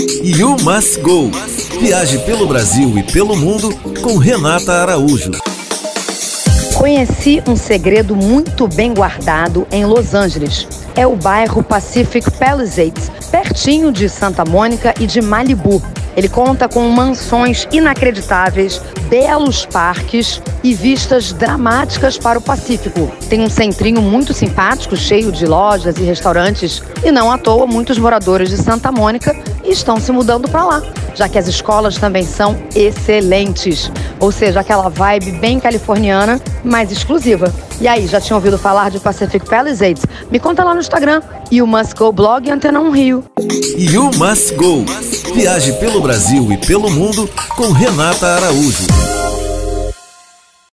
You Must Go. Viaje pelo Brasil e pelo mundo com Renata Araújo. Conheci um segredo muito bem guardado em Los Angeles. É o bairro Pacific Palisades, pertinho de Santa Mônica e de Malibu. Ele conta com mansões inacreditáveis, belos parques e vistas dramáticas para o Pacífico. Tem um centrinho muito simpático, cheio de lojas e restaurantes, e não à toa muitos moradores de Santa Mônica estão se mudando para lá, já que as escolas também são excelentes. Ou seja, aquela vibe bem californiana, mais exclusiva. E aí, já tinha ouvido falar de Pacific Palisades? Me conta lá no Instagram. You Must Go Blog e Antena 1 Rio. You Must Go. Viaje pelo Brasil e pelo mundo com Renata Araújo.